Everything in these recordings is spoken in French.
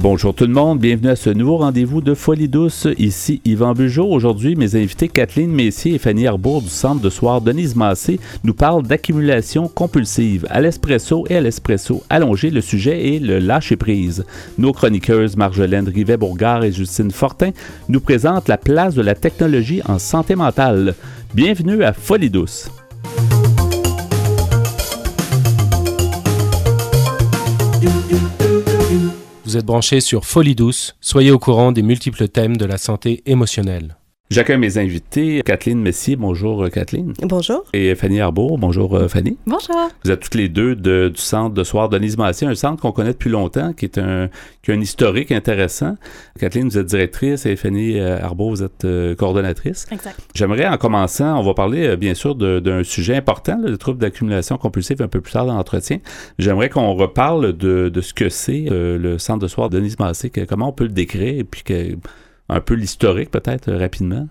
Bonjour tout le monde, bienvenue à ce nouveau rendez-vous de Folie douce. Ici Yvan Bugeaud. Aujourd'hui, mes invités Kathleen Messier et Fanny Arbour du Centre de soir Denise Massé nous parlent d'accumulation compulsive à l'espresso et à l'espresso allongé. Le sujet est le lâcher-prise. Nos chroniqueuses Marjolaine Rivet-Bourgard et Justine Fortin nous présentent la place de la technologie en santé mentale. Bienvenue à Folie douce. Vous êtes branché sur Folie douce, soyez au courant des multiples thèmes de la santé émotionnelle. J'accueille mes invités. Kathleen Messier, bonjour euh, Kathleen. Bonjour. Et Fanny Arbour, bonjour euh, Fanny. Bonjour. Vous êtes toutes les deux du centre de soir Denise Massé, un centre qu'on connaît depuis longtemps, qui est un, qui a un historique intéressant. Kathleen, vous êtes directrice et Fanny euh, Arbour, vous êtes coordonnatrice. Exact. J'aimerais, en commençant, on va parler bien sûr d'un sujet important, le trouble d'accumulation compulsive, un peu plus tard dans l'entretien. J'aimerais qu'on reparle de, de, ce que c'est le centre de soir Denise Massé, comment on peut le décrire et puis que un peu l'historique peut-être euh, rapidement?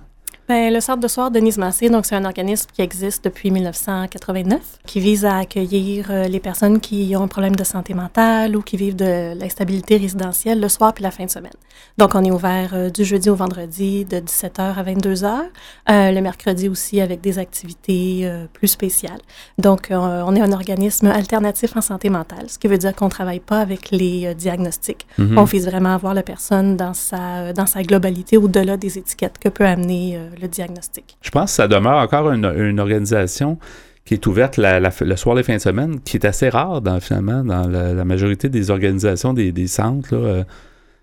Bien, le Centre de soir Denise Massé, donc c'est un organisme qui existe depuis 1989, qui vise à accueillir euh, les personnes qui ont un problème de santé mentale ou qui vivent de l'instabilité résidentielle le soir puis la fin de semaine. Donc, on est ouvert euh, du jeudi au vendredi de 17h à 22h, euh, le mercredi aussi avec des activités plus spéciales. Donc, on est un organisme alternatif en santé mentale, ce qui veut dire qu'on travaille pas avec les diagnostics. Mm-hmm. On vise vraiment à voir la personne dans sa, dans sa globalité au-delà des étiquettes que peut amener le diagnostic. Je pense que ça demeure encore une, organisation qui est ouverte le soir, les fins de semaine, qui est assez rare dans, finalement dans la, majorité des organisations, des, centres. Là, euh,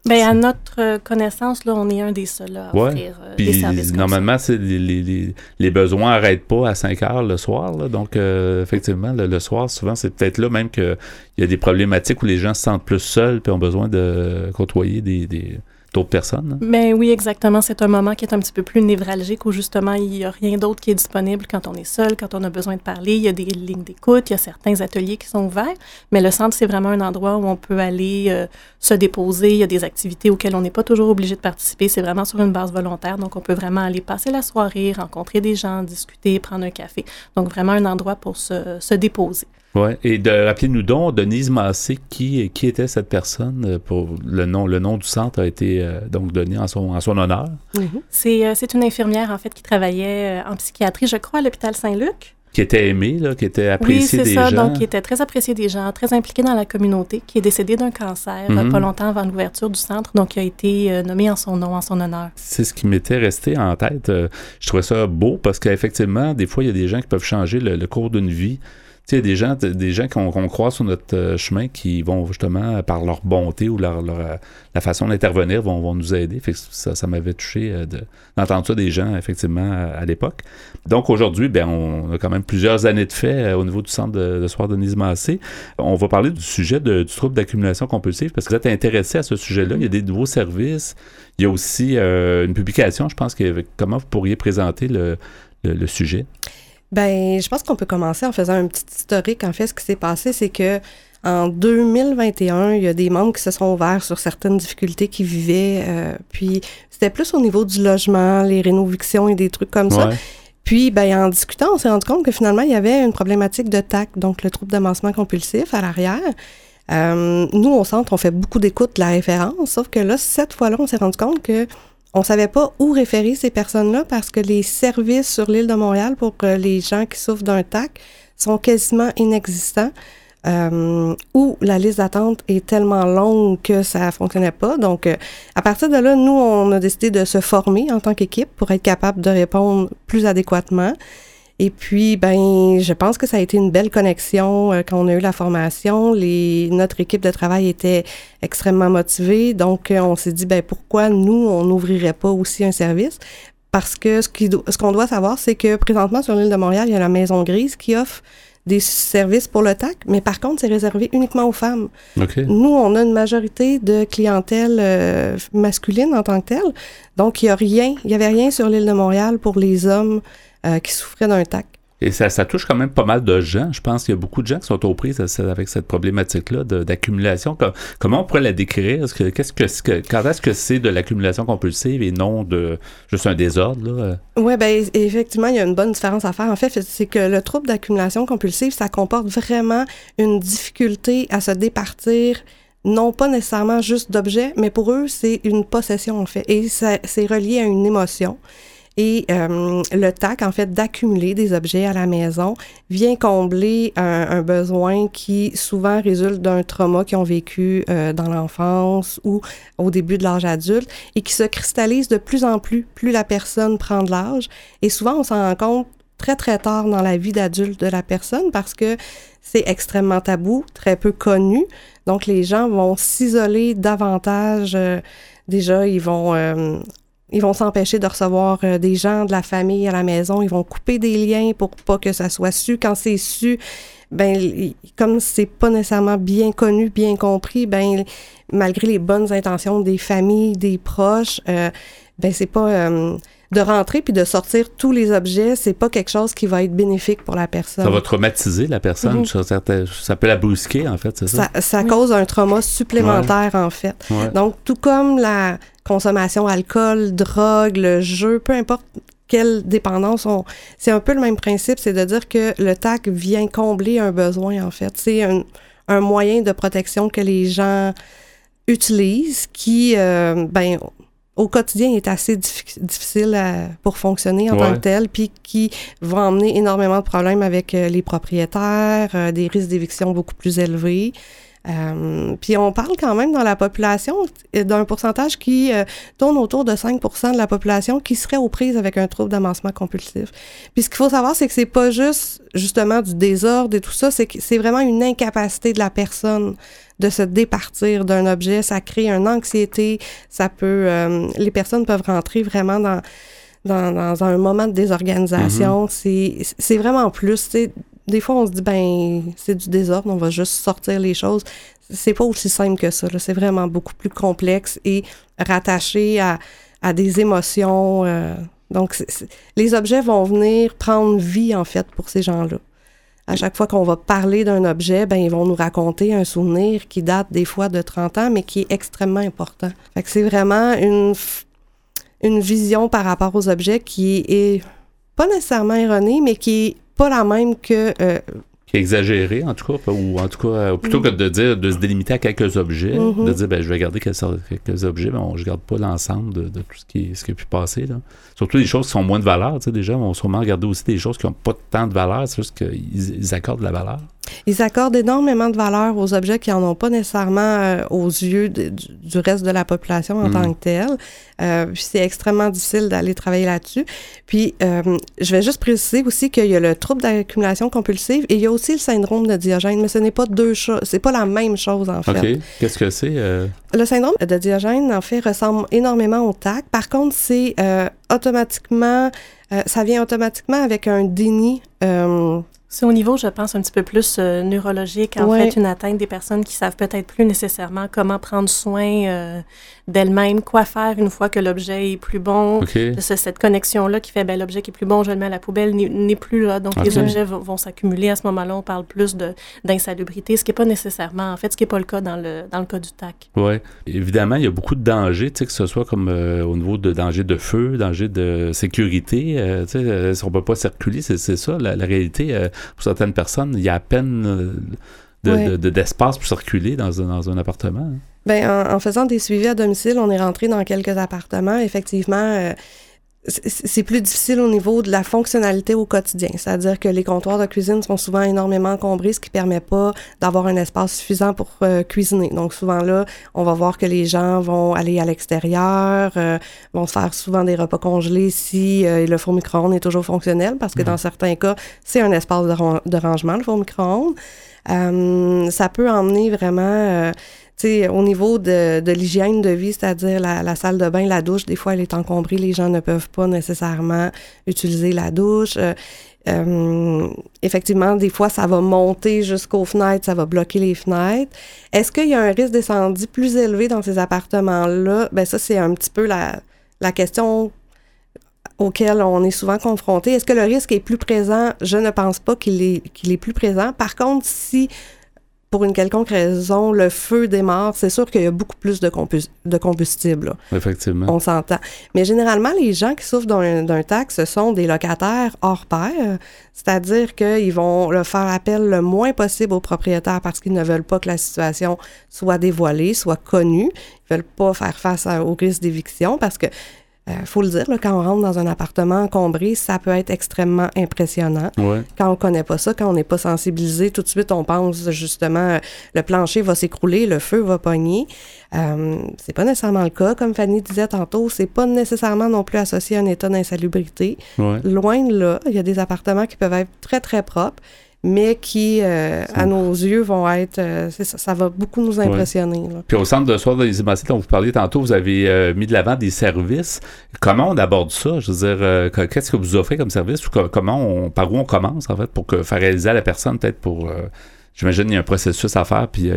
Bien, à notre connaissance, là, on est un des seuls à offrir euh, des services. Normalement, les, besoins n'arrêtent pas à 5 heures le soir. donc, euh, effectivement, le, soir, souvent, c'est peut-être là même qu'il y a des problématiques où les gens se sentent plus seuls et ont besoin de côtoyer des d'autres personnes. Mais ben oui, exactement. C'est un moment qui est un petit peu plus névralgique où justement il n'y a rien d'autre qui est disponible quand on est seul, quand on a besoin de parler. Il y a des lignes d'écoute, il y a certains ateliers qui sont ouverts, mais le centre, c'est vraiment un endroit où on peut aller euh, se déposer. Il y a des activités auxquelles on n'est pas toujours obligé de participer. C'est vraiment sur une base volontaire, donc on peut vraiment aller passer la soirée, rencontrer des gens, discuter, prendre un café. Donc vraiment un endroit pour se, se déposer. Oui, et de rappelez-nous donc, Denise Massé, qui, qui était cette personne euh, pour le nom, le nom du centre a été euh, donc donné en son, en son honneur. Mm-hmm. C'est, euh, c'est une infirmière en fait qui travaillait en psychiatrie, je crois, à l'hôpital Saint-Luc. Qui était aimée, là, qui était appréciée oui, des ça, donc qui était très appréciée des gens, très impliquée dans la communauté, qui est décédée d'un cancer mm-hmm. pas longtemps avant l'ouverture du centre, donc qui a été nommé en son nom, en son honneur. C'est ce qui m'était resté en tête. je trouvais ça beau parce qu'effectivement, des fois, il y a des gens qui peuvent changer le cours d'une vie sais, des gens, des gens qu'on croit sur notre euh, chemin qui vont justement, par leur bonté ou leur, euh, la façon d'intervenir, vont, vont, nous aider. Fait ça, ça m'avait touché euh, d'entendre ça des gens, effectivement, à, l'époque. Donc aujourd'hui, ben, on a quand même plusieurs années de fait au niveau du centre de, soir de Denise Massé. On va parler du sujet du trouble d'accumulation compulsive parce que vous êtes intéressé à ce sujet-là. Il y a des nouveaux services. Il y a aussi une publication, je pense, que comment vous pourriez présenter le, le sujet. Ben, je pense qu'on peut commencer en faisant un petit historique. En fait, ce qui s'est passé, c'est que en 2021, il y a des membres qui se sont ouverts sur certaines difficultés qu'ils vivaient. Euh, puis, c'était plus au niveau du logement, les rénovictions et des trucs comme ça. Puis, ben, en discutant, on s'est rendu compte que finalement, il y avait une problématique de TAC, donc le trouble d'amancement compulsif à l'arrière. Euh, nous, au centre, on fait beaucoup d'écoute de la référence, sauf que là, cette fois-là, on s'est rendu compte que on savait pas où référer ces personnes-là parce que les services sur l'île de Montréal pour euh, les gens qui souffrent d'un TAC sont quasiment inexistants. Euh, ou la liste d'attente est tellement longue que ça fonctionnait pas. Donc, euh, à partir de là, nous, on a décidé de se former en tant qu'équipe pour être capable de répondre plus adéquatement. Et puis, ben, je pense que ça a été une belle connexion euh, quand on a eu la formation. Les, notre équipe de travail était extrêmement motivée. Donc, euh, on s'est dit, ben, pourquoi nous, on n'ouvrirait pas aussi un service? Parce que ce, qui, ce qu'on doit savoir, c'est que présentement, sur l'île de Montréal, il y a la Maison Grise qui offre des services pour le TAC, mais par contre, c'est réservé uniquement aux femmes. Nous, on a une majorité de clientèle euh, masculine en tant que telle. Donc, il y a rien, il y avait rien sur l'île de Montréal pour les hommes euh, qui souffraient d'un TAC. Et ça, ça, touche quand même pas mal de gens. Je pense qu'il y a beaucoup de gens qui sont aux prises avec cette problématique-là d'accumulation. Comment on pourrait la décrire? Est-ce que, qu'est-ce que, quand est-ce que c'est de l'accumulation compulsive et non de juste un désordre? Oui, bien, effectivement, il y a une bonne différence à faire. En fait, c'est que le trouble d'accumulation compulsive, ça comporte vraiment une difficulté à se départir non pas nécessairement juste d'objets, mais pour eux, c'est une possession en fait. Et c'est relié à une émotion. Et euh, le TAC, en fait, d'accumuler des objets à la maison vient combler un, besoin qui souvent résulte d'un trauma qu'ils ont vécu euh, dans l'enfance ou au début de l'âge adulte et qui se cristallise de plus en plus plus la personne prend de l'âge. Et souvent, on s'en rend compte très, très tard dans la vie d'adulte de la personne parce que c'est extrêmement tabou, très peu connu. Donc, les gens vont s'isoler davantage. Euh, déjà, ils vont ils vont s'empêcher de recevoir euh, des gens de la famille à la maison. Ils vont couper des liens pour pas que ça soit su. Quand c'est su, ben comme c'est pas nécessairement bien connu, bien compris, ben malgré les bonnes intentions des familles, des proches, euh, ben c'est pas euh, de rentrer puis de sortir tous les objets, c'est pas quelque chose qui va être bénéfique pour la personne. Ça va traumatiser la personne, mhm. ça, peut la brusquer en fait, c'est ça? Ça, cause un trauma supplémentaire en fait. Donc tout comme la consommation alcool, drogue, le jeu, peu importe quelle dépendance on... C'est un peu le même principe, c'est de dire que le TAC vient combler un besoin en fait. C'est un, un moyen de protection que les gens utilisent qui, euh, ben, au quotidien est assez difficile pour fonctionner en tant que tel, puis qui va emmener énormément de problèmes avec euh, les propriétaires, euh, des risques d'éviction beaucoup plus élevés. Euh, puis on parle quand même dans la population d'un pourcentage qui tourne autour de 5% de la population qui serait aux prises avec un trouble d'amancement compulsif. Puis ce qu'il faut savoir, c'est que c'est pas juste justement du désordre et tout ça, c'est que c'est vraiment une incapacité de la personne de se départir d'un objet. Ça crée une anxiété. Ça peut, euh, les personnes peuvent rentrer vraiment dans, dans, un moment de désorganisation. Mm-hmm. C'est vraiment plus. Des fois, on se dit, ben, c'est du désordre, on va juste sortir les choses. C'est pas aussi simple que ça. C'est vraiment beaucoup plus complexe et rattaché à, à des émotions. Euh, donc, les objets vont venir prendre vie, en fait, pour ces gens-là. À chaque fois qu'on va parler d'un objet, ben ils vont nous raconter un souvenir qui date des fois de 30 ans, mais qui est extrêmement important. Fait que c'est vraiment une, une vision par rapport aux objets qui est pas nécessairement erronée, mais qui est pas la même que euh, exagéré, en tout cas, ou en tout cas, euh, plutôt que de dire, de se délimiter à quelques objets, mm-hmm. de dire, ben, je vais garder quelques, objets, mais on, je garde pas l'ensemble de, tout ce qui, ce qui a pu passer, là. Surtout des choses qui sont moins de valeur, tu sais, déjà, on va sûrement regarder aussi des choses qui n'ont pas tant de valeur, c'est juste qu'ils accordent de la valeur. Ils accordent énormément de valeur aux objets qui n'en ont pas nécessairement euh, aux yeux du, reste de la population en mm. tant que telle. Euh, c'est extrêmement difficile d'aller travailler là-dessus. Puis, euh, je vais juste préciser aussi qu'il y a le trouble d'accumulation compulsive et il y a aussi le syndrome de Diogène, mais ce n'est pas deux choses, c'est pas la même chose en fait. OK. Qu'est-ce que c'est? Le syndrome de Diogène, en fait, ressemble énormément au TAC. Par contre, c'est automatiquement, ça vient automatiquement avec un déni c'est au niveau, je pense, un petit peu plus euh, neurologique, en fait, une atteinte des personnes qui savent peut-être plus nécessairement comment prendre soin euh, d'elles-mêmes, quoi faire une fois que l'objet est plus bon. cette connexion-là qui fait, ben, l'objet qui est plus bon, je le mets à la poubelle, n'est plus là. Donc, les objets vont, s'accumuler. À ce moment-là, on parle plus d'insalubrité, ce qui n'est pas nécessairement, en fait, ce qui n'est pas le cas dans le, dans le cas du TAC. Oui. Évidemment, il y a beaucoup de dangers, tu sais, que ce soit comme euh, au niveau de danger de feu, danger de sécurité. tu sais, on ne peut pas circuler, c'est ça, la, la réalité pour certaines personnes, il y a à peine euh, d'espace pour circuler dans, dans un appartement. Hein. Bien, en, faisant des suivis à domicile, on est rentré dans quelques appartements. Effectivement, euh, c'est plus difficile au niveau de la fonctionnalité au quotidien. C'est-à-dire que les comptoirs de cuisine sont souvent énormément encombrés, ce qui permet pas d'avoir un espace suffisant pour euh, cuisiner. Donc souvent là, on va voir que les gens vont aller à l'extérieur, euh, vont se faire souvent des repas congelés si euh, le four micro-ondes est toujours fonctionnel, parce que dans certains cas, c'est un espace de, de, rangement, le four micro-ondes. ça peut emmener vraiment sais, au niveau de, de l'hygiène de vie, c'est-à-dire la, la, salle de bain, la douche, des fois, elle est encombrée, les gens ne peuvent pas nécessairement utiliser la douche. Euh, euh, effectivement, des fois, ça va monter jusqu'aux fenêtres, ça va bloquer les fenêtres. Est-ce qu'il y a un risque d'incendie plus élevé dans ces appartements-là? Ben ça, c'est un petit peu la, la question auquel on est souvent confronté. Est-ce que le risque est plus présent? Je ne pense pas qu'il est, qu'il est plus présent. Par contre, si pour une quelconque raison, le feu démarre, c'est sûr qu'il y a beaucoup plus de, de combustible. Là. Effectivement. On s'entend. Mais généralement, les gens qui souffrent d'un TAC, ce sont des locataires hors pair, c'est-à-dire qu'ils vont le faire appel le moins possible aux propriétaires parce qu'ils ne veulent pas que la situation soit dévoilée, soit connue. Ils veulent pas faire face au risque d'éviction parce que euh, faut le dire, là, quand on rentre dans un appartement encombré, ça peut être extrêmement impressionnant. Quand on connaît pas ça, quand on n'est pas sensibilisé, tout de suite on pense justement le plancher va s'écrouler, le feu va pogner. Euh, c'est pas nécessairement le cas, comme Fanny disait tantôt, c'est pas nécessairement non plus associé à un état d'insalubrité. Loin de là, il y a des appartements qui peuvent être très très propres mais qui, euh, à nos yeux, vont être. Euh, ça, ça, va beaucoup nous impressionner. Puis au centre de soins de l'Isimacé dont vous parliez tantôt, vous avez euh, mis de l'avant des services. Comment on aborde ça? Je veux dire, qu'est-ce que vous offrez comme service ou comment on, par où on commence, en fait, pour que, faire réaliser à la personne, peut-être pour J'imagine qu'il y a un processus à faire, puis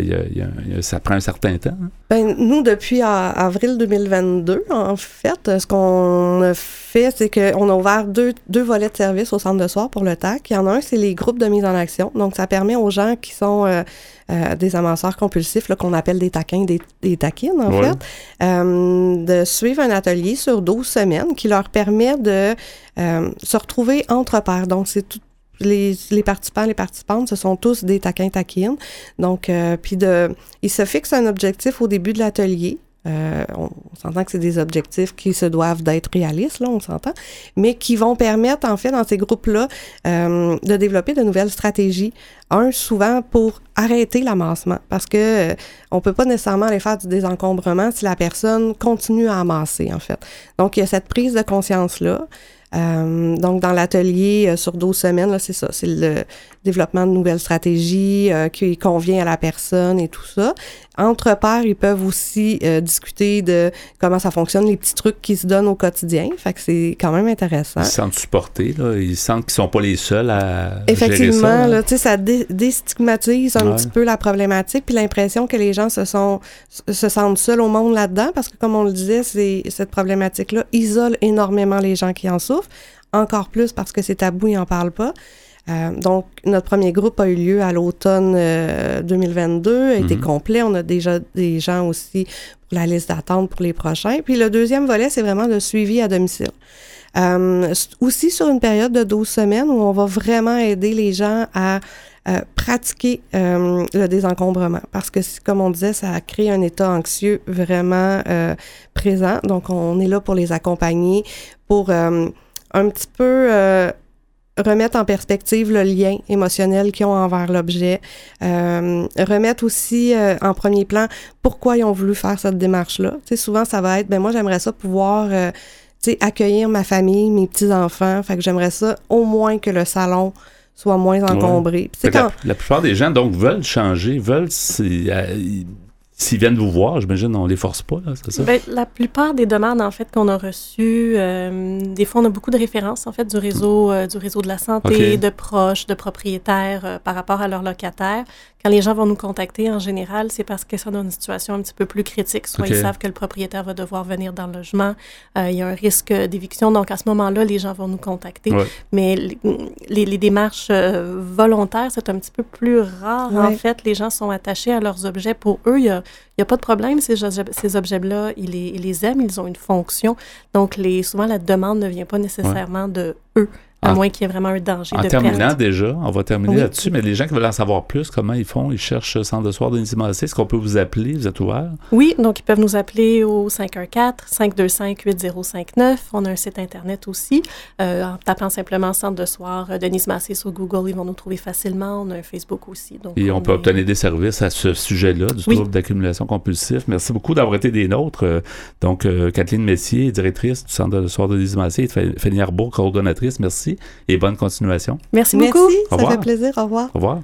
ça prend un certain temps. Hein? Ben, nous, depuis avril 2022, en fait, ce qu'on a fait, c'est qu'on a ouvert deux, deux, volets de services au centre de soir pour le TAC. Il y en a un, c'est les groupes de mise en action. Donc, ça permet aux gens qui sont euh, euh, des amasseurs compulsifs, qu'on appelle des taquins, des, des taquines, en fait, euh, de suivre un atelier sur 12 semaines qui leur permet de se retrouver entre pairs. Donc, c'est tout les, participants, les participantes, ce sont tous des taquins taquines. Donc, euh, puis de, ils se fixent un objectif au début de l'atelier. Euh, on, s'entend que c'est des objectifs qui se doivent d'être réalistes, là, on s'entend, mais qui vont permettre, en fait, dans ces groupes-là, euh, de développer de nouvelles stratégies. Un, souvent pour arrêter l'amassement, parce que euh, on peut pas nécessairement aller faire du désencombrement si la personne continue à amasser, en fait. Donc, il y a cette prise de conscience-là. Euh, donc, dans l'atelier euh, sur 12 semaines, c'est ça, c'est le développement de nouvelles stratégies euh, qui convient à la personne et tout ça. Entre pairs, ils peuvent aussi discuter de comment ça fonctionne, les petits trucs qui se donnent au quotidien. Fait que c'est quand même intéressant. Ils se sentent supportés, là. Ils sentent qu'ils sont pas les seuls à Effectivement, gérer ça, là, tu sais, ça déstigmatise un petit peu la problématique, puis l'impression que les gens se sont se sentent seuls au monde là-dedans, parce que comme on le disait, c'est cette problématique-là isole énormément les gens qui en souffrent encore plus parce que c'est tabou, ils n'en parlent pas. Euh, donc, notre premier groupe a eu lieu à l'automne 2022, euh, a été complet. On a déjà des gens aussi pour la liste d'attente pour les prochains. Puis le deuxième volet, c'est vraiment le suivi à domicile. Euh, aussi sur une période de 12 semaines où on va vraiment aider les gens à pratiquer le désencombrement. Parce que, comme on disait, ça a créé un état anxieux vraiment présent. Donc, on est là pour les accompagner, pour un petit peu euh, remettre en perspective le lien émotionnel qu'ils ont envers l'objet, euh, remettre aussi euh, en premier plan pourquoi ils ont voulu faire cette démarche-là. Tu sais, souvent, ça va être, ben moi, j'aimerais ça pouvoir, tu sais, accueillir ma famille, mes petits-enfants, fait que j'aimerais ça au moins que le salon soit moins encombré. La, la, plupart des gens, donc, veulent changer, veulent S'ils viennent vous voir, j'imagine, on les force pas, c'est ça? Bien, la plupart des demandes, en fait, qu'on a reçues, euh, des fois, on a beaucoup de références, en fait, du réseau, euh, du réseau de la santé, de proches, de propriétaires euh, par rapport à leurs locataires. Quand les gens vont nous contacter, en général, c'est parce qu'ils sont dans une situation un petit peu plus critique. Soit ils savent que le propriétaire va devoir venir dans le logement, il y a un risque d'éviction. Donc, à ce moment-là, les gens vont nous contacter. Mais les, les, démarches volontaires, c'est un petit peu plus rare, en fait. Les gens sont attachés à leurs objets. Pour eux, il y a il n'y a pas de problème, ces, ces objets-là, ils les, ils les aiment, ils ont une fonction. Donc, les, souvent, la demande ne vient pas nécessairement de eux. À moins qu'il y ait vraiment un danger en terminant déjà, on va terminer là-dessus, mais les gens qui veulent en savoir plus, comment ils font, ils cherchent Centre de soir de Est-ce qu'on peut vous appeler? Vous êtes ouvert? Oui, donc ils peuvent nous appeler au 514-525-8059. On a un site Internet aussi. Euh, en tapant simplement Centre de soir euh, Denise Massé sur Google, ils vont nous trouver facilement. On a un Facebook aussi. Donc Et on, peut obtenir des services à ce sujet-là, du trouble d'accumulation compulsif. Merci beaucoup d'avoir été des nôtres. Euh, donc, Kathleen Messier, directrice du Centre de soir de Massé, et Fanny Arbour, coordonnatrice. Merci et bonne continuation. Merci beaucoup. ça fait plaisir. Au revoir. Au revoir.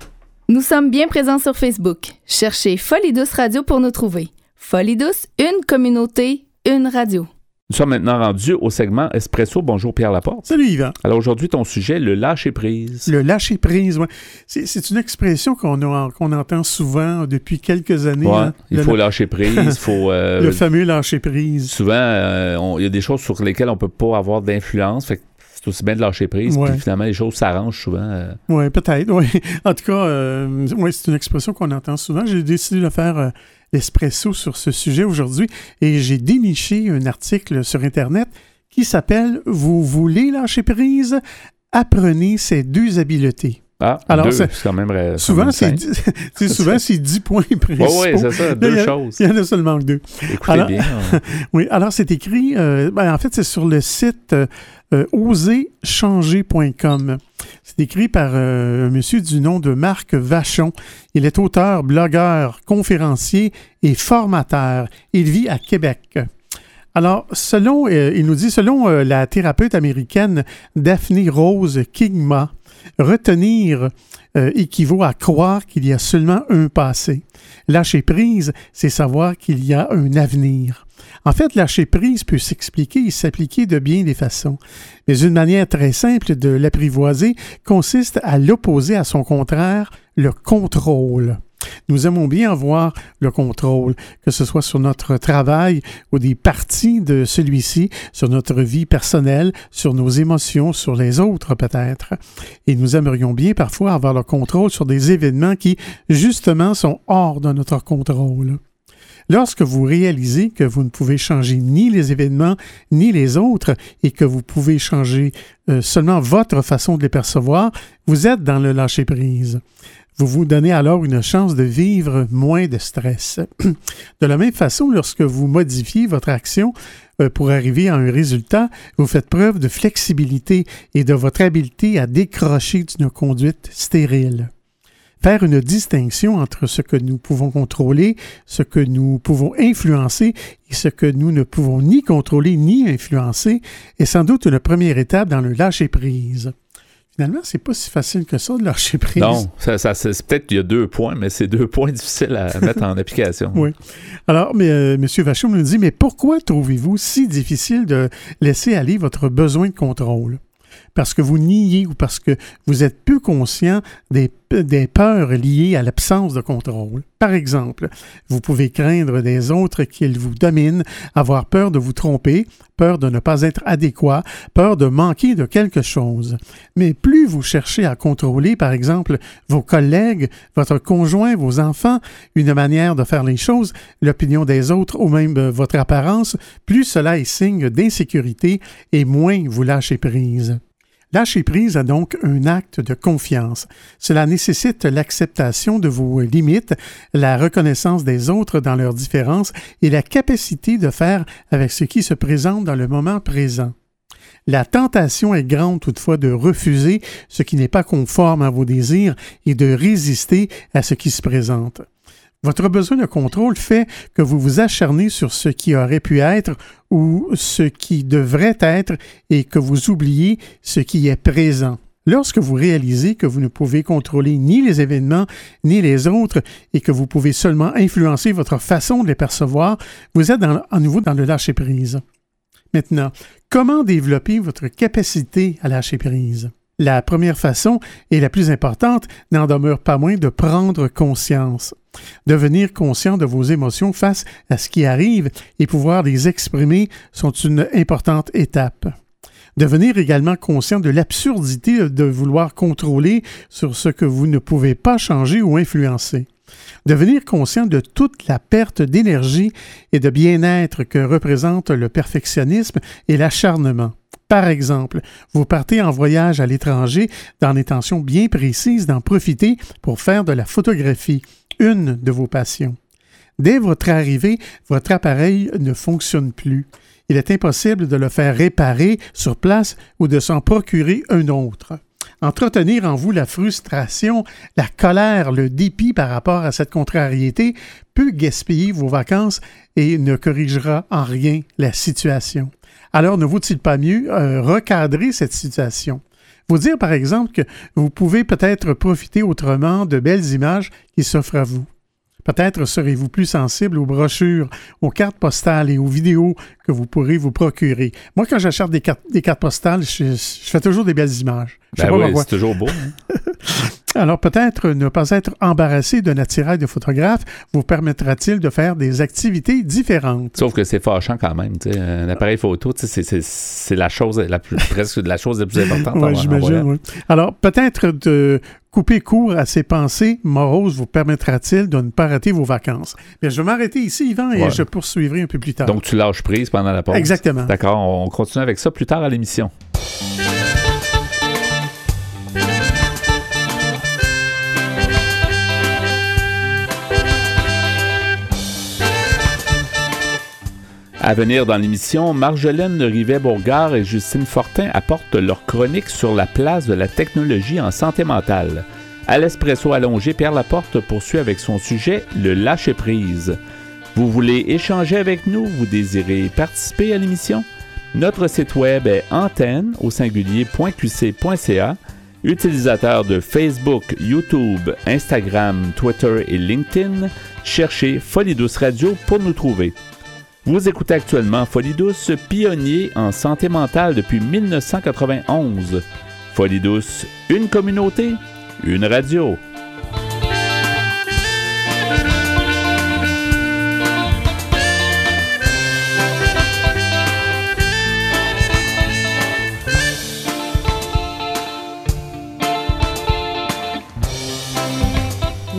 Nous sommes bien présents sur Facebook. Cherchez Folie Douce Radio pour nous trouver. Folie Douce, une communauté, une radio. Nous sommes maintenant rendus au segment Espresso. Bonjour Pierre Laporte. Salut Yvan. Alors aujourd'hui, ton sujet, le lâcher-prise. Le lâcher-prise, oui. C'est une expression qu'on entend souvent depuis quelques années. Ouais, hein. Il faut lâcher prise. faut, euh, le fameux lâcher-prise. Souvent, euh, il y a des choses sur lesquelles on ne peut pas avoir d'influence. Fait c'est aussi bien de lâcher prise. Ouais. Puis finalement, les choses s'arrangent souvent. euh, Oui, peut-être. Oui. En tout cas, euh, ouais, c'est une expression qu'on entend souvent. J'ai décidé de faire euh, l'espresso sur ce sujet aujourd'hui et j'ai déniché un article sur Internet qui s'appelle Vous voulez lâcher prise? Apprenez ces deux habiletés. Ah, Alors, deux, c'est- quand même. Souvent, c'est souvent, c'est 10 points principaux. Oui, oui, c'est ça, deux choses. Il y en a seulement que deux. Écoutez Alors- bien. on- Oui, alors c'est écrit, euh, ben, en fait, c'est sur le site euh, euh, oserchanger.com. C'est écrit par euh, un monsieur du nom de Marc Vachon. Il est auteur, blogueur, conférencier et formateur. Il vit à Québec. Alors, selon, euh, il nous dit, selon euh, la thérapeute américaine Daphne Rose Kingma, retenir euh, équivaut à croire qu'il y a seulement un passé. Lâcher prise, c'est savoir qu'il y a un avenir. En fait, lâcher prise peut s'expliquer et s'appliquer de bien des façons. Mais une manière très simple de l'apprivoiser consiste à l'opposer à son contraire, le contrôle. Nous aimons bien avoir le contrôle, que ce soit sur notre travail ou des parties de celui-ci, sur notre vie personnelle, sur nos émotions, sur les autres peut-être. Et nous aimerions bien parfois avoir le contrôle sur des événements qui, justement, sont hors de notre contrôle. Lorsque vous réalisez que vous ne pouvez changer ni les événements ni les autres et que vous pouvez changer euh, seulement votre façon de les percevoir, vous êtes dans le lâcher-prise. Vous vous donnez alors une chance de vivre moins de stress. De la même façon, lorsque vous modifiez votre action euh, pour arriver à un résultat, vous faites preuve de flexibilité et de votre habileté à décrocher d'une conduite stérile faire une distinction entre ce que nous pouvons contrôler, ce que nous pouvons influencer et ce que nous ne pouvons ni contrôler ni influencer est sans doute une première étape dans le lâcher-prise. Finalement, c'est pas si facile que ça de lâcher prise. Non, ça, ça, c'est peut-être qu'il y a deux points, mais c'est deux points difficiles à mettre en application. Oui. Alors, mais, euh, M. Vachon nous dit, mais pourquoi trouvez-vous si difficile de laisser aller votre besoin de contrôle? Parce que vous niez ou parce que vous êtes peu conscient des, des peurs liées à l'absence de contrôle. Par exemple, vous pouvez craindre des autres qu'ils vous dominent, avoir peur de vous tromper, peur de ne pas être adéquat, peur de manquer de quelque chose. Mais plus vous cherchez à contrôler, par exemple, vos collègues, votre conjoint, vos enfants, une manière de faire les choses, l'opinion des autres ou même euh, votre apparence, plus cela est signe d'insécurité et moins vous lâchez prise. Lâcher prise a donc un acte de confiance. Cela nécessite l'acceptation de vos limites, la reconnaissance des autres dans leurs différences et la capacité de faire avec ce qui se présente dans le moment présent. La tentation est grande toutefois de refuser ce qui n'est pas conforme à vos désirs et de résister à ce qui se présente. Votre besoin de contrôle fait que vous vous acharnez sur ce qui aurait pu être ou ce qui devrait être et que vous oubliez ce qui est présent. Lorsque vous réalisez que vous ne pouvez contrôler ni les événements ni les autres et que vous pouvez seulement influencer votre façon de les percevoir, vous êtes à nouveau dans le lâcher-prise. Maintenant, comment développer votre capacité à lâcher prise? La première façon, et la plus importante, n'en demeure pas moins de prendre conscience. Devenir conscient de vos émotions face à ce qui arrive et pouvoir les exprimer sont une importante étape. Devenir également conscient de l'absurdité de vouloir contrôler sur ce que vous ne pouvez pas changer ou influencer. Devenir conscient de toute la perte d'énergie et de bien-être que représente le perfectionnisme et l'acharnement. Par exemple, vous partez en voyage à l'étranger dans l'intention bien précise d'en profiter pour faire de la photographie, une de vos passions. Dès votre arrivée, votre appareil ne fonctionne plus. Il est impossible de le faire réparer sur place ou de s'en procurer un autre. Entretenir en vous la frustration, la colère, le dépit par rapport à cette contrariété peut gaspiller vos vacances et ne corrigera en rien la situation. Alors ne vaut-il pas mieux euh, recadrer cette situation? Vous dire par exemple que vous pouvez peut-être profiter autrement de belles images qui s'offrent à vous. Peut-être serez-vous plus sensible aux brochures, aux cartes postales et aux vidéos que vous pourrez vous procurer. Moi, quand j'achète des cartes, des cartes postales, je, je fais toujours des belles images. Ben oui, c'est toujours beau. hein. Alors peut-être ne pas être embarrassé d'un attirail de photographe vous permettra-t-il de faire des activités différentes? Sauf que c'est fâchant quand même. Un appareil photo, c'est- la chose la plus presque la chose la plus importante. En j'imagine. oui. Alors, peut-être de couper court à ces pensées moroses vous permettra-t-il de ne pas rater vos vacances. Bien, je vais m'arrêter ici, Yvan, et Ouais. je poursuivrai un peu plus tard. Donc tu lâches prise pendant la pause. Exactement. D'accord, on continue avec ça plus tard à l'émission. À venir dans l'émission, Marjolaine Rivet-Bourgard et Justine Fortin apportent leur chronique sur la place de la technologie en santé mentale. À l'espresso allongé, Pierre Laporte poursuit avec son sujet Le lâcher-prise. Vous voulez échanger avec nous? Vous désirez participer à l'émission? Notre site web est antenne au singulier.qc.ca. Utilisateur de Facebook, YouTube, Instagram, Twitter et LinkedIn, cherchez Folie Douce Radio pour nous trouver. Vous écoutez actuellement Folie Douce, pionnier en santé mentale depuis 1991. Folie Douce, une communauté, une radio.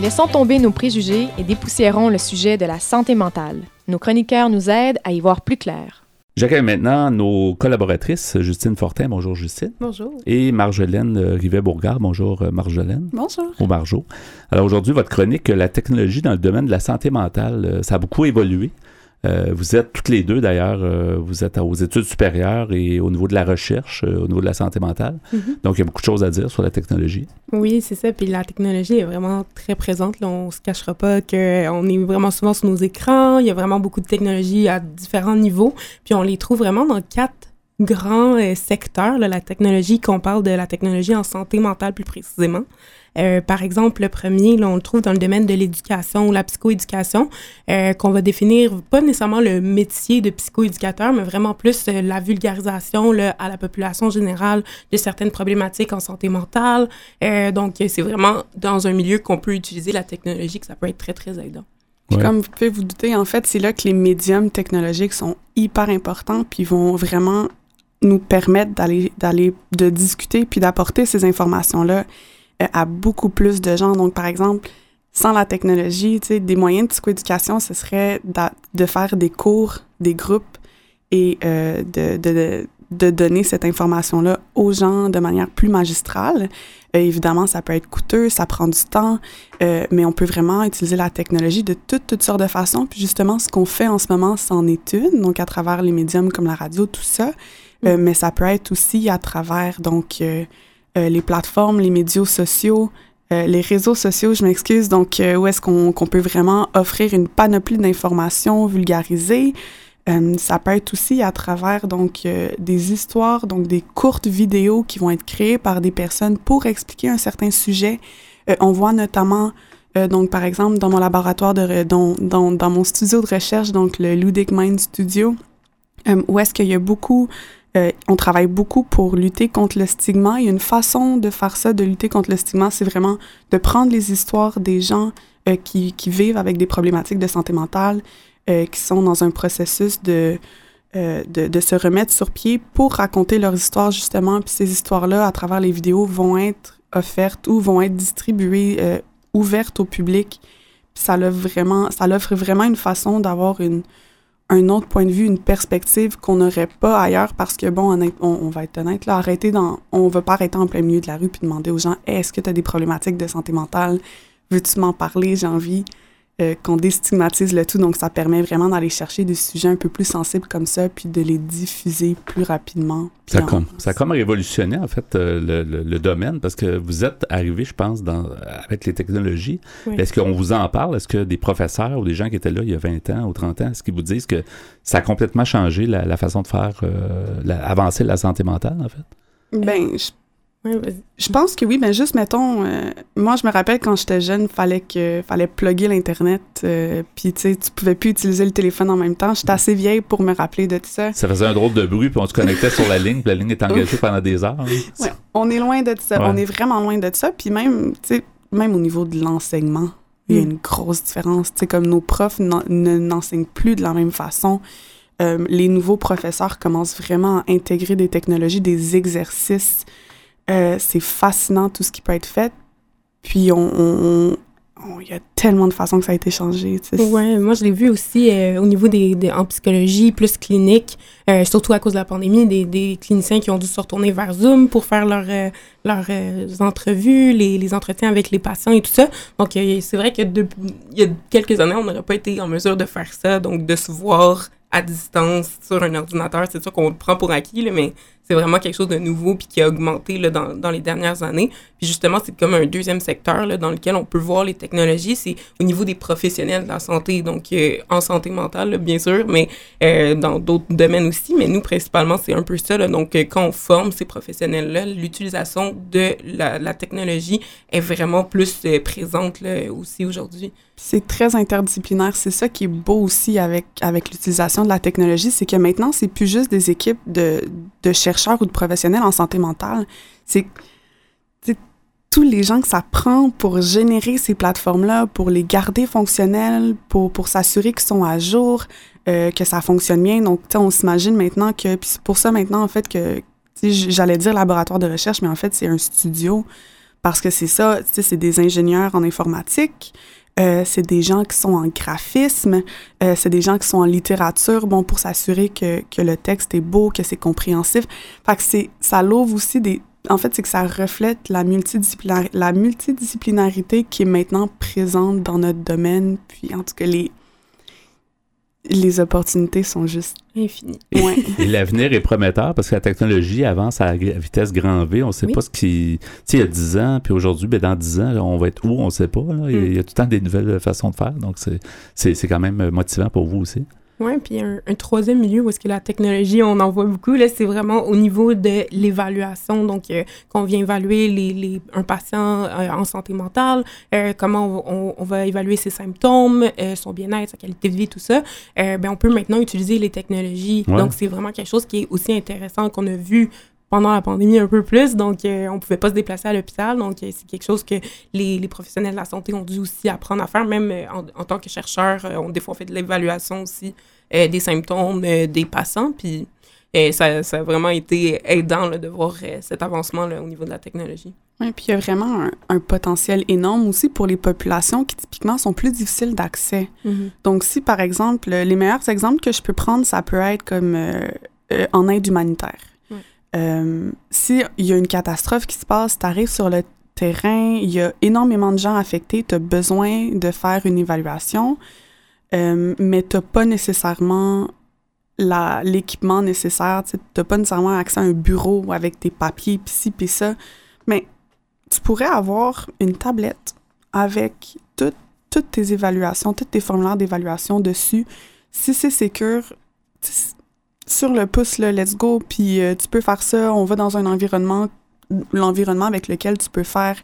Laissons tomber nos préjugés et dépoussiérons le sujet de la santé mentale. Nos chroniqueurs nous aident à y voir plus clair. J'accueille maintenant nos collaboratrices, Justine Fortin, bonjour Justine, Bonjour. et Marjolaine euh, Rivet-Bourgard, bonjour euh, Marjolaine. Bonjour. au Marjo. Alors aujourd'hui, votre chronique, euh, la technologie dans le domaine de la santé mentale, ça a beaucoup évolué. Euh, vous êtes toutes les deux d'ailleurs, euh, vous êtes aux études supérieures et au niveau de la recherche, euh, au niveau de la santé mentale. Mhm. Donc il y a beaucoup de choses à dire sur la technologie. Oui, c'est ça. Puis la technologie est vraiment très présente. Là, on se cachera pas qu'on est vraiment souvent sur nos écrans. Il y a vraiment beaucoup de technologies à différents niveaux. Puis on les trouve vraiment dans quatre grands secteurs. là, la technologie, qu'on parle de la technologie en santé mentale plus précisément. Euh, par exemple, le premier, là, on le trouve dans le domaine de l'éducation ou la psychoéducation, euh, qu'on va définir pas nécessairement le métier de psychoéducateur, mais vraiment plus euh, la vulgarisation là, à la population générale de certaines problématiques en santé mentale. Euh, donc, c'est vraiment dans un milieu qu'on peut utiliser la technologie, que ça peut être très, très aidant. Puis Ouais. comme vous pouvez vous douter, en fait, c'est là que les médiums technologiques sont hyper importants, puis vont vraiment nous permettre d'aller, d'aller, de discuter, puis d'apporter ces informations-là à beaucoup plus de gens. Donc, par exemple, sans la technologie, tu sais, des moyens de psychoéducation, ce serait de faire des cours, des groupes et euh, de, de, de, donner cette information-là aux gens de manière plus magistrale. Euh, évidemment, ça peut être coûteux, ça prend du temps, euh, mais on peut vraiment utiliser la technologie de toutes, toutes sortes de façons. Puis justement, ce qu'on fait en ce moment, c'en est une, donc à travers les médiums comme la radio, tout ça. Euh, mais ça peut être aussi à travers donc euh, les plateformes, les médias sociaux, euh, les réseaux sociaux, je m'excuse, donc euh, où est-ce qu'on peut vraiment offrir une panoplie d'informations vulgarisées? Euh, ça peut être aussi à travers donc euh, des histoires, donc des courtes vidéos qui vont être créées par des personnes pour expliquer un certain sujet. Euh, on voit notamment donc par exemple dans mon laboratoire de dans, dans, dans mon studio de recherche donc le Ludic Mind Studio où est-ce qu'il y a beaucoup euh, on travaille beaucoup pour lutter contre le stigma. A une façon de faire ça, de lutter contre le stigma, c'est vraiment de prendre les histoires des gens euh, qui, vivent avec des problématiques de santé mentale, euh, qui sont dans un processus de, de, se remettre sur pied pour raconter leur histoire, justement. Puis ces histoires-là, à travers les vidéos, vont être offertes ou vont être distribuées, ouvertes au public. Puis ça vraiment, ça l'offre vraiment une façon d'avoir une, un autre point de vue, une perspective qu'on n'aurait pas ailleurs parce que, bon, on, va être honnête, là, arrêter dans, on va pas arrêter en plein milieu de la rue puis demander aux gens, est-ce que tu as des problématiques de santé mentale? Veux-tu m'en parler? J'ai envie euh, qu'on déstigmatise le tout. Donc, ça permet vraiment d'aller chercher des sujets un peu plus sensibles comme ça puis de les diffuser plus rapidement. Ça a, comme, ça a comme révolutionné, en fait, euh, le, le- le domaine parce que vous êtes arrivé, je pense, dans, avec les technologies. Oui. Est-ce qu'on vous en parle? Est-ce que des professeurs ou des gens qui étaient là il y a 20 ans ou 30 ans, est-ce qu'ils vous disent que ça a complètement changé la, la façon de faire, euh, la- avancer la santé mentale, en fait? Ben, je Je pense que oui, mais juste mettons, euh, moi je me rappelle quand j'étais jeune, fallait que fallait plugger l'internet, euh, puis tu sais, tu pouvais plus utiliser le téléphone en même temps. J'étais assez vieille pour me rappeler de tout ça. Ça faisait un drôle de bruit, puis on se connectait sur la ligne, puis la ligne est engagée pendant des heures. hein. Ouais, on est loin de tout ça. Ouais. On est vraiment loin de ça. Puis même, tu sais, même au niveau de l'enseignement, il y a Mm. une grosse différence. Tu sais, comme nos profs n'en- ne n'enseignent plus de la même façon. Euh, les nouveaux professeurs commencent vraiment à intégrer des technologies, des exercices. Euh, c'est fascinant tout ce qui peut être fait. Puis on, il y a tellement de façons que ça a été changé. Ouais, moi je l'ai vu aussi euh, au niveau des, en psychologie plus clinique, euh, surtout à cause de la pandémie, des, cliniciens qui ont dû se retourner vers Zoom pour faire leurs euh, leurs entrevues, les, entretiens avec les patients et tout ça. Donc c'est vrai que depuis il y a quelques années, on n'aurait pas été en mesure de faire ça, donc de se voir à distance sur un ordinateur, c'est sûr qu'on le prend pour acquis, là, mais c'est vraiment quelque chose de nouveau puis qui a augmenté là, dans, dans les dernières années. Puis justement, c'est comme un deuxième secteur là, dans lequel on peut voir les technologies, c'est au niveau des professionnels de la santé, donc euh, en santé mentale, là, bien sûr, mais euh, dans d'autres domaines aussi. Mais nous, principalement, c'est un peu ça. donc, euh, quand on forme ces professionnels-là, l'utilisation de la, la technologie est vraiment plus euh, présente aussi aujourd'hui. C'est très interdisciplinaire. C'est ça qui est beau aussi avec, avec l'utilisation de la technologie, c'est que maintenant, c'est plus juste des équipes de, de chercheurs ou de professionnels en santé mentale. C'est tous les gens que ça prend pour générer ces plateformes-là, pour les garder fonctionnelles, pour, pour s'assurer qu'ils sont à jour, euh, que ça fonctionne bien. Donc, on s'imagine maintenant que... Puis c'est pour ça maintenant, en fait, que... J'allais dire laboratoire de recherche, mais en fait, c'est un studio. Parce que c'est ça, c'est des ingénieurs en informatique, euh, c'est des gens qui sont en graphisme, euh, c'est des gens qui sont en littérature, bon, pour s'assurer que, que le texte est beau, que c'est compréhensif. Fait que c'est, ça l'ouvre aussi des... En fait, c'est que ça reflète la, multidisciplinar- la multidisciplinarité qui est maintenant présente dans notre domaine. Puis, en tout cas, les, les opportunités sont juste... Infini. Ouais. Et l'avenir est prometteur parce que la technologie avance à vitesse grand V. On ne sait Oui. pas ce qui. Tu sais, il y a 10 ans, puis aujourd'hui, ben, dans 10 ans, là, on va être où, on ne sait pas. là. Il, y a, Mm. il y a tout le temps des nouvelles façons de faire. Donc, c'est- quand même motivant pour vous aussi. Oui, puis un, un troisième milieu où est-ce que la technologie, on en voit beaucoup, là, c'est vraiment au niveau de l'évaluation. Donc, euh, qu'on vient évaluer les, les, un patient euh, en santé mentale, euh, comment on, on- on va évaluer ses symptômes, euh, son bien-être, sa qualité de vie, tout ça. Euh, ben, on peut maintenant utiliser les technologies. Ouais. Donc, c'est vraiment quelque chose qui est aussi intéressant qu'on a vu pendant la pandémie un peu plus, donc euh, on pouvait pas se déplacer à l'hôpital, donc euh, c'est quelque chose que les, les professionnels de la santé ont dû aussi apprendre à faire, même euh, en, en tant que chercheur, euh, on, des fois on fait de l'évaluation aussi des symptômes des patients, puis ça, ça a vraiment été aidant là, de voir cet avancement là, au niveau de la technologie. Oui, puis il y a vraiment un, un potentiel énorme aussi pour les populations qui typiquement sont plus difficiles d'accès. Donc, si par exemple, les meilleurs exemples que je peux prendre, ça peut être comme en aide humanitaire. Euh, si il y a une catastrophe qui se passe, tu arrives sur le terrain, il y a énormément de gens affectés, tu as besoin de faire une évaluation, euh, mais tu pas nécessairement l'équipement nécessaire, tu n'as pas nécessairement accès à un bureau avec tes papiers, pis ci, pis ça. Mais tu pourrais avoir une tablette avec tout- toutes tes évaluations, tous tes formulaires d'évaluation dessus. Si c'est sécure, sur le pouce, là, let's go, puis euh, tu peux faire ça, on va dans un environnement, l'environnement avec lequel tu peux faire.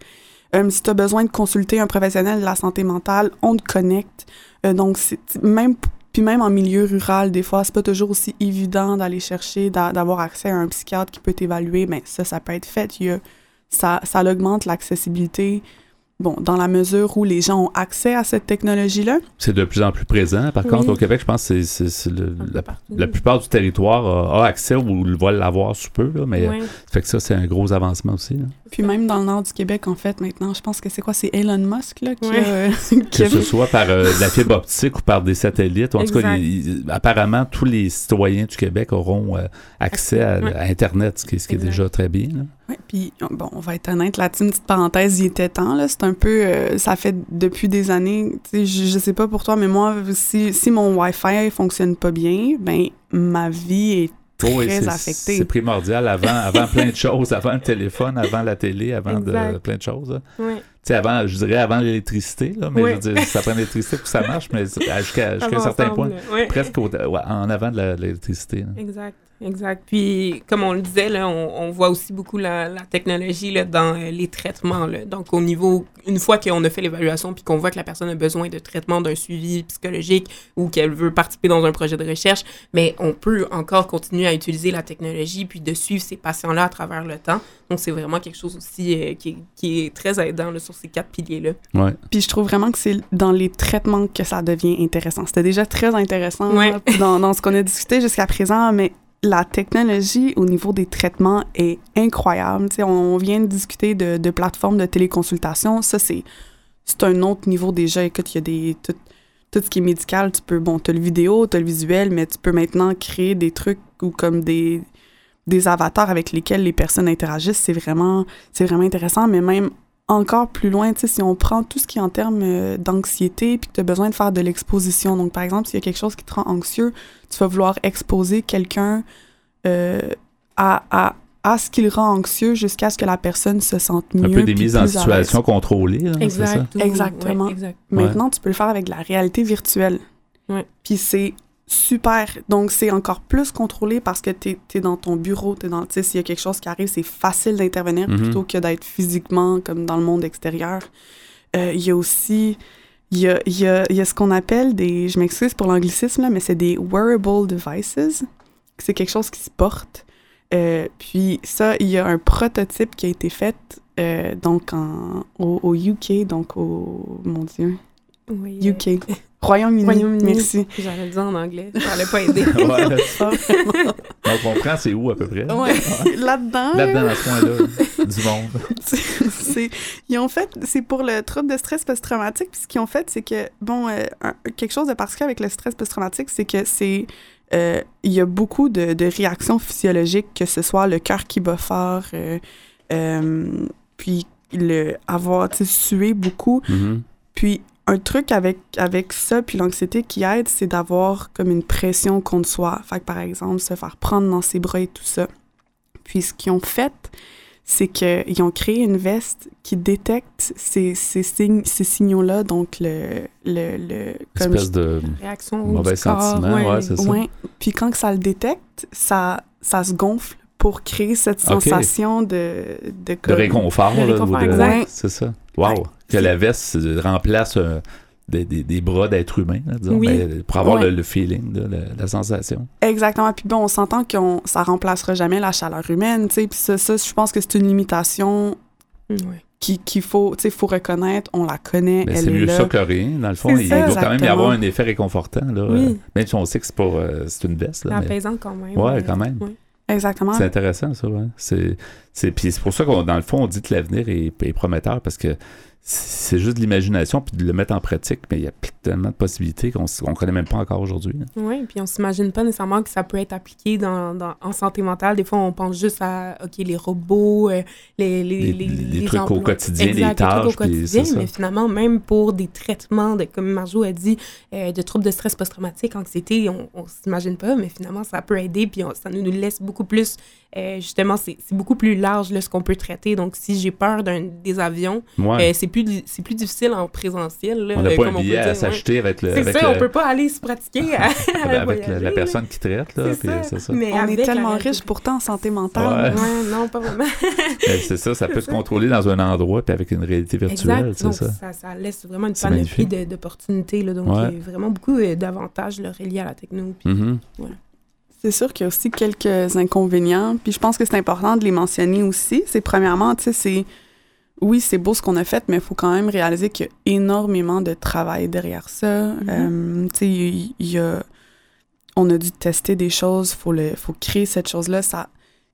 Euh, si tu as besoin de consulter un professionnel de la santé mentale, on te connecte. Euh, donc, même puis même en milieu rural, des fois, c'est pas toujours aussi évident d'aller chercher, d'a- d'avoir accès à un psychiatre qui peut t'évaluer. Mais ça, ça peut être fait. Ça, ça augmente l'accessibilité. Bon, dans la mesure où les gens ont accès à cette technologie-là? C'est de plus en plus présent. Par Oui. contre, au Québec, je pense que c'est- la, plupart du territoire a, a accès ou va l'avoir sous peu. là, mais ça fait que ça, c'est un gros avancement aussi. là. Puis même dans le nord du Québec, en fait, maintenant, je pense que c'est quoi? C'est Elon Musk, là, qui qui Que ce soit par euh, la fibre optique ou par des satellites. En tout cas, Exact. il- il- apparemment, tous les citoyens du Québec auront euh, accès à, Internet, ce qui, est- ce qui est Exact. déjà très bien. là. Ouais, puis bon, on va être honnête, là-dessus, une petite parenthèse, il était temps, là. C'est un peu... euh, ça fait depuis des années, tu sais, je, je sais pas pour toi, mais moi, si, si mon Wi-Fi fonctionne pas bien, ben ma vie est très oui, c'est- affectée. C'est primordial avant, avant plein de choses, avant le téléphone, avant la télé, avant de, plein de choses. là. Ouais. sais, avant, je dirais avant l'électricité, là, mais Oui. je veux dire, ça prend l'électricité pour que ça marche, mais c'est- jusqu'à jusqu'à un certain point, presque au- ouais, en avant de l'électricité. Exact, exact. Puis, comme on le disait, là, on, on voit aussi beaucoup la, la technologie là, dans euh, les traitements. Là. Donc, au niveau, une fois qu'on a fait l'évaluation puis qu'on voit que la personne a besoin de traitement, d'un suivi psychologique ou qu'elle veut participer dans un projet de recherche, mais on peut encore continuer à utiliser la technologie puis de suivre ces patients-là à travers le temps. Donc, c'est vraiment quelque chose aussi euh, qui, est, qui est très aidant là, sur ces quatre piliers-là. Ouais. Puis je trouve vraiment que c'est dans les traitements que ça devient intéressant. C'était déjà très intéressant Ouais. dans, dans ce qu'on a discuté jusqu'à présent, mais la technologie au niveau des traitements est incroyable. On vient de discuter de, plateformes de téléconsultation. Ça, c'est un autre niveau déjà. Écoute, il y a des... Tout, ce qui est médical, tu peux... Bon, tu as le vidéo, tu as le visuel, mais tu peux maintenant créer des trucs ou comme des avatars avec lesquels les personnes interagissent, c'est vraiment, vraiment intéressant, mais même encore plus loin, tu sais, si on prend tout ce qui est en termes euh, d'anxiété, puis que tu as besoin de faire de l'exposition. Donc, par exemple, s'il y a quelque chose qui te rend anxieux, tu vas vouloir exposer quelqu'un euh, à, à, à ce qui le rend anxieux jusqu'à ce que la personne se sente mieux. Un peu des mises en situation contrôlée, là, ça? Exactement. ouais, exact. Maintenant, tu peux le faire avec de la réalité virtuelle. Ouais. Puis c'est super. Donc, c'est encore plus contrôlé parce que tu es, dans ton bureau, tu dans... Tu sais, s'il y a quelque chose qui arrive, c'est facile d'intervenir Mhm. plutôt que d'être physiquement comme dans le monde extérieur. Euh, Il y a aussi... Il y a, il y, a, il y a ce qu'on appelle des... Je m'excuse pour l'anglicisme, là, mais c'est des wearable devices. C'est quelque chose qui se porte. Euh, puis ça, il y a un prototype qui a été fait euh, donc en, au, au UK, donc au... Mon Dieu. Oui, UK. Royaume-Uni. Royaume-Uni. Merci. J'allais le dire en anglais, ça allait pas aider. Ouais. On comprend c'est où à peu près? Ouais. Là-dedans, Là-dedans, dans ce coin-là, du monde. c'est ils ont fait c'est pour le trouble de stress post-traumatique puis ce qu'ils ont fait c'est que bon euh, un- quelque chose de particulier avec le stress post-traumatique c'est que c'est euh, il y a beaucoup de, de réactions physiologiques que ce soit le cœur qui bat fort euh, euh, puis le avoir tu sais, sué beaucoup Mhm. puis un truc avec, avec ça, puis l'anxiété qui aide, c'est d'avoir comme une pression contre soi. Fait que, par exemple, se faire prendre dans ses bras et tout ça. Puis ce qu'ils ont fait, c'est qu'ils ont créé une veste qui détecte ces, ces, signes, ces signaux-là, donc le... le, le comme Espèce de Réaction mauvais sentiment, ouais, c'est ça. Ouais. Puis quand que ça le détecte, ça, ça se gonfle pour créer cette sensation de... De, de comme- réconfort, de là, réconfort, de- exact. C'est ça. Wow. Que la veste euh, remplace euh, des, des- des bras d'être humain, là, disons, Oui. ben, pour avoir Ouais. le, le feeling, là, la, la sensation. Exactement. Puis bon, on s'entend que ça remplacera jamais la chaleur humaine, tu sais. Puis ça, ça, je pense que c'est une limitation Ouais. qui- qu'il faut, tu sais, faut reconnaître. On la connaît, Ben, c'est est mieux là. ça que rien. Dans le fond, il ça, doit quand même y avoir un effet réconfortant. Là, Oui. euh, même si on sait que c'est pas euh, c'est une veste. Là, mais apaisant quand même. Ouais, quand même. Exactement. c'est intéressant, ça. Ouais. C'est, c'est, puis c'est pour ça qu'on, dans le fond, on dit que l'avenir est, est prometteur parce que c'est juste de l'imagination puis de le mettre en pratique, mais il y a tellement de possibilités qu'on ne connaît même pas encore aujourd'hui. là. Oui, puis on s'imagine pas nécessairement que ça peut être appliqué dans, dans- en santé mentale. Des fois, on pense juste à OK, les robots, euh, les, les, Les- les trucs au quotidien, les exact, les tâches, trucs au quotidien, mais finalement, même pour des traitements, de, comme Marjo a dit, euh, de troubles de stress post-traumatique, anxiété, on, on s'imagine pas, mais finalement, ça peut aider, puis on- ça nous laisse beaucoup plus, euh, justement, c'est beaucoup plus large là, ce qu'on peut traiter. Donc, si j'ai peur d'un des avions, Ouais. euh, c'est plus, di- c'est plus difficile en présentiel. là, on n'a euh, pas comme un peut billet à s'acheter avec, le, C'est avec, ça, le- on peut pas aller se pratiquer à, à avec la, personne qui traite. Là, puis ça. Mais On est tellement riche pourtant en santé mentale. Ouais. Ouais, non, pas vraiment. C'est ça, ça peut se contrôler dans un endroit puis avec une réalité virtuelle, exact. c'est Donc, ça. laisse vraiment une panoplie d'opportunités. là. Donc, Ouais. il y a vraiment beaucoup d'avantages reliés à la techno. Puis, Mhm. C'est sûr qu'il y a aussi quelques inconvénients, puis je pense que c'est important de les mentionner aussi. C'est premièrement, tu sais, c'est oui, c'est beau ce qu'on a fait, mais il faut quand même réaliser qu'il y a énormément de travail derrière ça. Euh, tu sais, il il y, a, on a dû tester des choses, faut le, faut créer cette chose-là. Ça,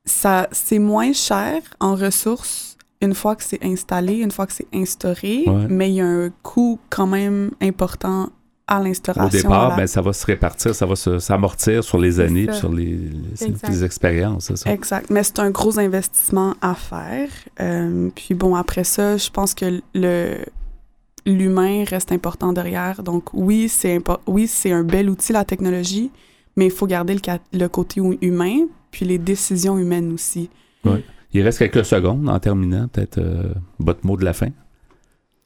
ça, c'est moins cher en ressources une fois que c'est installé, une fois que c'est instauré, Ouais. mais il y a un coût quand même important à l'instauration. Au départ, la- ben, ça va se répartir, ça va se- s'amortir sur les années sur les, les, Exact. les expériences, ça. Exact. Mais c'est un gros investissement à faire. Euh, puis bon, après ça, je pense que le l'humain reste important derrière. Donc oui, c'est oui, c'est un bel outil la technologie, mais il faut garder le, côté hu- humain, puis les décisions humaines aussi. Il reste quelques secondes en terminant, peut-être euh, votre mot de la fin.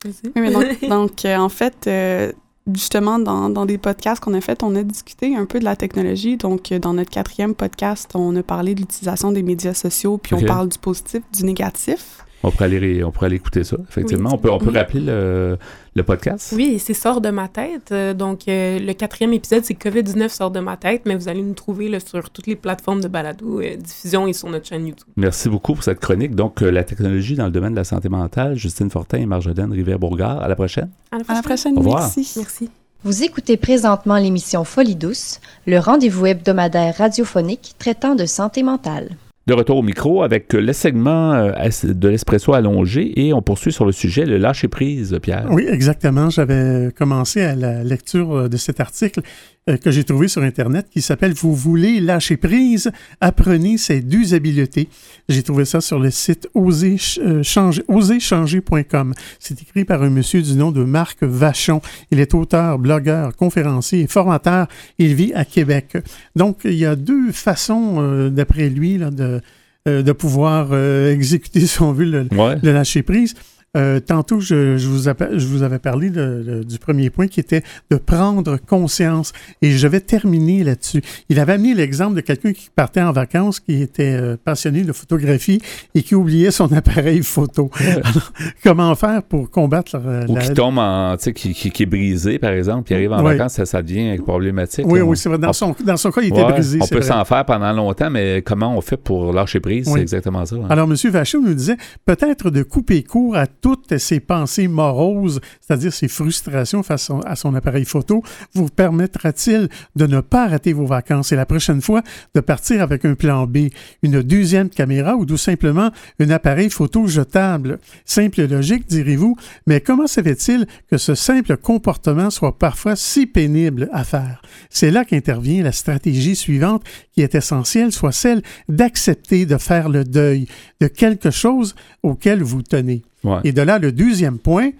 Oui, mais donc, donc euh, en fait, euh, justement, dans, dans, des podcasts qu'on a fait, on a discuté un peu de la technologie. Donc, euh, dans notre quatrième podcast, on a parlé de l'utilisation des médias sociaux, puis on parle du positif, du négatif. On pourrait aller, on pourrait aller écouter ça, effectivement. on peut, on peut rappeler le, le podcast? Oui, c'est Sort de ma tête. Euh, donc, euh, le quatrième épisode, c'est COVID-19 sort de ma tête, mais vous allez nous trouver là, sur toutes les plateformes de balado, euh, diffusion et sur notre chaîne YouTube. Merci beaucoup pour cette chronique. Donc, la technologie dans le domaine de la santé mentale, Justine Fortin et Marjolaine Rivière-Bourgard. À la prochaine. À la prochaine. Au revoir. Merci. Merci. Vous écoutez présentement l'émission Folie douce, le rendez-vous hebdomadaire radiophonique traitant de santé mentale. De retour au micro avec le segment euh, de l'espresso allongé et on poursuit sur le sujet le lâcher prise, Pierre. Oui, exactement. J'avais commencé à la lecture euh, de cet article euh, que j'ai trouvé sur Internet qui s'appelle Vous voulez lâcher prise, apprenez ces deux habiletés. J'ai trouvé ça sur le site oserchanger.com. C'est écrit par un monsieur du nom de Marc Vachon. Il est auteur, blogueur, conférencier et formateur. Il vit à Québec. Donc, il y a deux façons, d'après lui, là, de, de pouvoir exécuter, si on veut, le, le lâcher prise. Euh, tantôt, je, je, vous je, vous avais parlé de, du premier point qui était de prendre conscience. Et je vais terminer là-dessus. Il avait amené l'exemple de quelqu'un qui partait en vacances, qui était euh, passionné de photographie et qui oubliait son appareil photo. Alors, comment faire pour combattre la, Ou qui tombe en, tu sais, qui, qui, est brisé, par exemple, qui arrive en vacances, ça, ça devient problématique. Oui, oui, c'est vrai. Dans, son, dans son cas, il était brisé. On peut s'en faire pendant longtemps, mais comment on fait pour lâcher prise? C'est exactement ça. Hein. Alors, M. Vachon nous disait peut-être de couper court à toutes ces pensées moroses, c'est-à-dire ces frustrations face à son appareil photo, vous permettra-t-il de ne pas rater vos vacances? Et la prochaine fois de partir avec un plan B, une deuxième caméra ou tout simplement un appareil photo jetable? Simple logique, direz-vous, mais comment se fait-il que ce simple comportement soit parfois si pénible à faire? C'est là qu'intervient la stratégie suivante qui est essentielle, soit celle d'accepter de faire le deuil de quelque chose auquel vous tenez. Et de là, le deuxième point,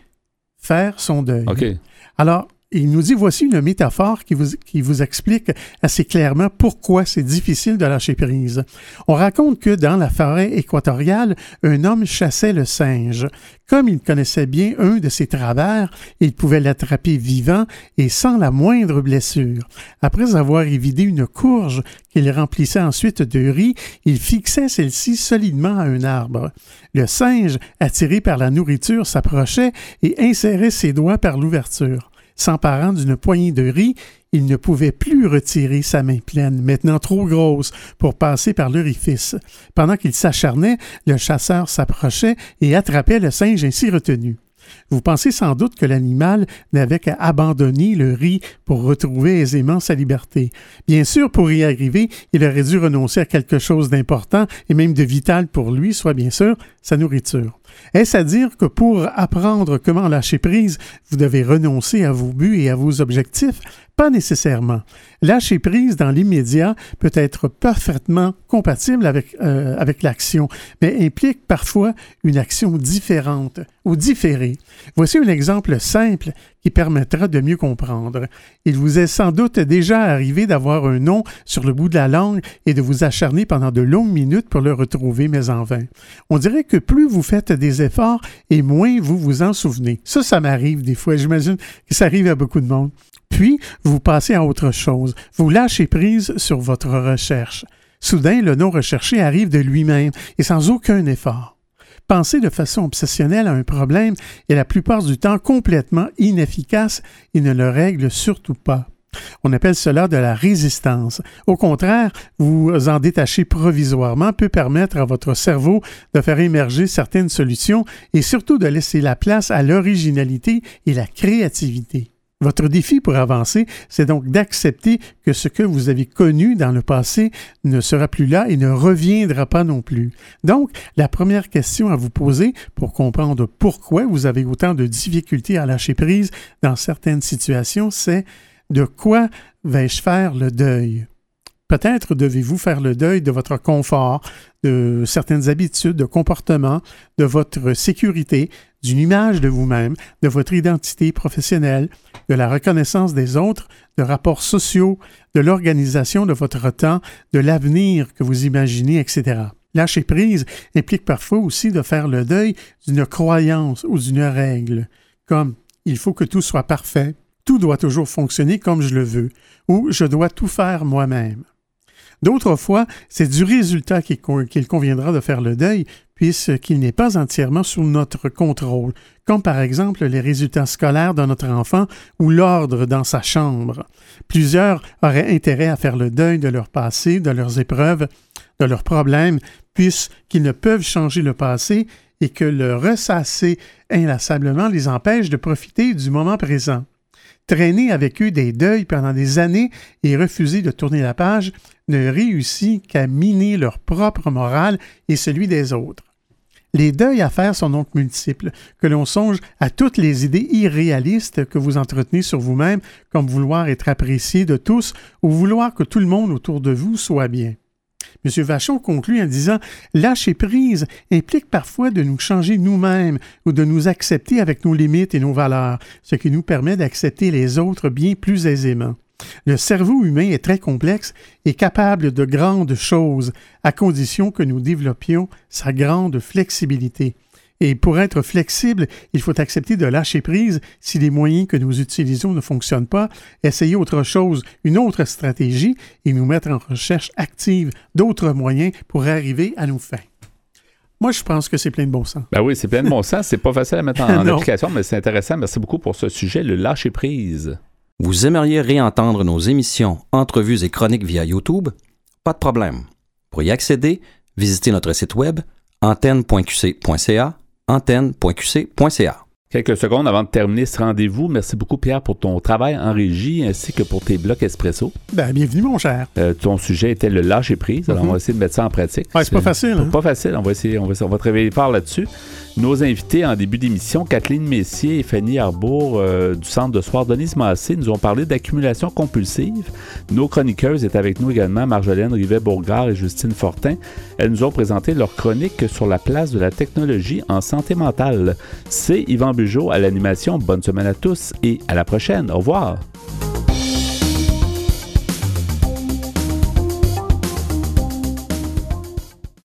faire son deuil. Alors, il nous dit, voici une métaphore qui vous, qui vous explique assez clairement pourquoi c'est difficile de lâcher prise. On raconte que dans la forêt équatoriale, un homme chassait le singe. Comme il connaissait bien un de ses travers, il pouvait l'attraper vivant et sans la moindre blessure. Après avoir évidé une courge qu'il remplissait ensuite de riz, il fixait celle-ci solidement à un arbre. Le singe, attiré par la nourriture, s'approchait et insérait ses doigts par l'ouverture. S'emparant d'une poignée de riz, il ne pouvait plus retirer sa main pleine, maintenant trop grosse, pour passer par l'orifice. Pendant qu'il s'acharnait, le chasseur s'approchait et attrapait le singe ainsi retenu. Vous pensez sans doute que l'animal n'avait qu'à abandonner le riz pour retrouver aisément sa liberté. Bien sûr, pour y arriver, il aurait dû renoncer à quelque chose d'important et même de vital pour lui, soit bien sûr sa nourriture. Est-ce à dire que pour apprendre comment lâcher prise, vous devez renoncer à vos buts et à vos objectifs? Pas nécessairement. Lâcher prise dans l'immédiat peut être parfaitement compatible avec, euh, avec l'action, mais implique parfois une action différente ou différée. Voici un exemple simple qui permettra de mieux comprendre. Il vous est sans doute déjà arrivé d'avoir un nom sur le bout de la langue et de vous acharner pendant de longues minutes pour le retrouver, mais en vain. On dirait que plus vous faites des efforts et moins vous vous en souvenez. Ça, ça m'arrive des fois. J'imagine que ça arrive à beaucoup de monde. Puis, vous passez à autre chose. Vous lâchez prise sur votre recherche. Soudain, le non recherché arrive de lui-même et sans aucun effort. Penser de façon obsessionnelle à un problème est la plupart du temps complètement inefficace et ne le règle surtout pas. On appelle cela de la résistance. Au contraire, vous en détacher provisoirement peut permettre à votre cerveau de faire émerger certaines solutions et surtout de laisser la place à l'originalité et la créativité. Votre défi pour avancer, c'est donc d'accepter que ce que vous avez connu dans le passé ne sera plus là et ne reviendra pas non plus. Donc, la première question à vous poser pour comprendre pourquoi vous avez autant de difficultés à lâcher prise dans certaines situations, c'est de quoi vais-je faire le deuil? Peut-être devez-vous faire le deuil de votre confort, de certaines habitudes, de comportements, de votre sécurité, d'une image de vous-même, de votre identité professionnelle, de la reconnaissance des autres, de rapports sociaux, de l'organisation de votre temps, de l'avenir que vous imaginez, etc. Lâcher prise implique parfois aussi de faire le deuil d'une croyance ou d'une règle. comme il faut que tout soit parfait, tout doit toujours fonctionner comme je le veux, ou je dois tout faire moi-même. D'autres fois, c'est du résultat qu'il conviendra de faire le deuil, puisqu'il n'est pas entièrement sous notre contrôle, comme par exemple les résultats scolaires de notre enfant ou l'ordre dans sa chambre. Plusieurs auraient intérêt à faire le deuil de leur passé, de leurs épreuves, de leurs problèmes, puisqu'ils ne peuvent changer le passé et que le ressasser inlassablement les empêche de profiter du moment présent. Traîner avec eux des deuils pendant des années et refuser de tourner la page ne réussit qu'à miner leur propre morale et celui des autres. Les deuils à faire sont donc multiples, que l'on songe à toutes les idées irréalistes que vous entretenez sur vous-même, comme vouloir être apprécié de tous ou vouloir que tout le monde autour de vous soit bien. M. Vachon conclut en disant Lâcher prise implique parfois de nous changer nous-mêmes ou de nous accepter avec nos limites et nos valeurs, ce qui nous permet d'accepter les autres bien plus aisément. Le cerveau humain est très complexe et capable de grandes choses, à condition que nous développions sa grande flexibilité. Et pour être flexible, il faut accepter de lâcher prise si les moyens que nous utilisons ne fonctionnent pas, essayer autre chose, une autre stratégie et nous mettre en recherche active d'autres moyens pour arriver à nos fins. Moi, je pense que c'est plein de bon sens. Ben oui, c'est plein de bon sens. C'est pas facile à mettre en, application, mais c'est intéressant. Merci beaucoup pour ce sujet, le lâcher prise. Vous aimeriez réentendre nos émissions, entrevues et chroniques via YouTube? Pas de problème. Pour y accéder, visitez notre site web antenne.qc.ca, antenne.qc.ca. Quelques secondes avant de terminer ce rendez-vous, merci beaucoup Pierre pour ton travail en régie ainsi que pour tes blocs espresso. Ben, bienvenue mon cher. Euh, ton sujet était le lâcher prise, alors on va mhm. essayer de mettre ça en pratique. Ouais, c'est pas facile. Hein? Pas facile, on va essayer, on va, on va travailler fort là-dessus. Nos invités en début d'émission, Kathleen Messier et Fanny Arbour euh, du Centre de soir Denise Massé, nous ont parlé d'accumulation compulsive. Nos chroniqueuses étaient avec nous également, Marjolaine Rivet-Bourgard et Justine Fortin. Elles nous ont présenté leur chronique sur la place de la technologie en santé mentale. C'est Yvan À l'animation. Bonne semaine à tous et à la prochaine. Au revoir.